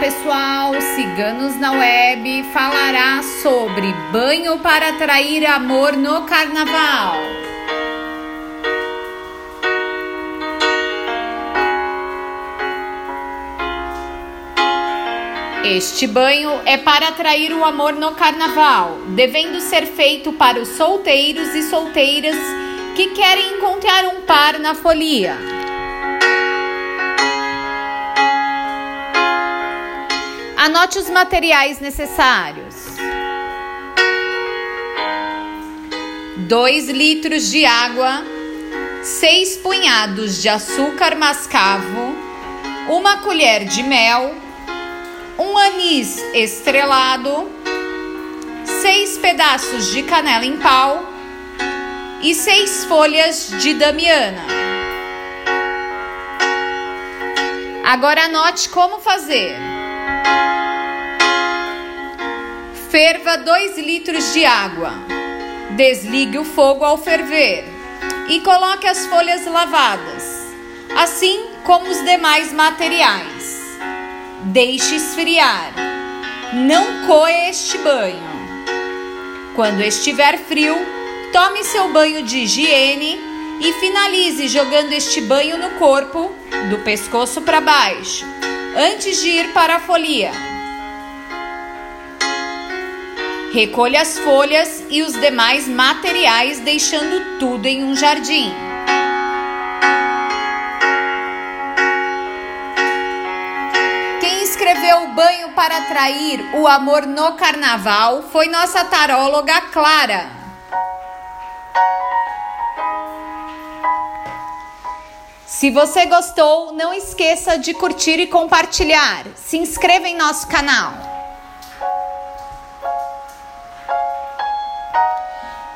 pessoal, Ciganos na Web falará sobre banho para atrair amor no carnaval. Este banho é para atrair o amor no carnaval, devendo ser feito para os solteiros e solteiras que querem encontrar um par na folia. Anote os materiais necessários: 2 litros de água, 6 punhados de açúcar mascavo, uma colher de mel, um anis estrelado, 6 pedaços de canela em pau e 6 folhas de damiana. Agora anote como fazer. Ferva 2 litros de água. Desligue o fogo ao ferver e coloque as folhas lavadas, assim como os demais materiais. Deixe esfriar. Não coe este banho. Quando estiver frio, tome seu banho de higiene e finalize jogando este banho no corpo, do pescoço para baixo, antes de ir para a folia. Recolha as folhas e os demais materiais, deixando tudo em um jardim. Quem escreveu o banho para atrair o amor no carnaval foi nossa taróloga Clara. Se você gostou, não esqueça de curtir e compartilhar. Se inscreva em nosso canal.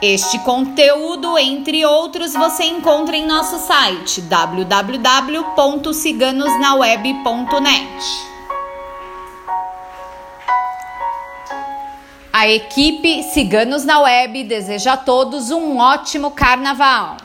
Este conteúdo, entre outros, você encontra em nosso site www.ciganosnaweb.net. A equipe Ciganos na Web deseja a todos um ótimo carnaval.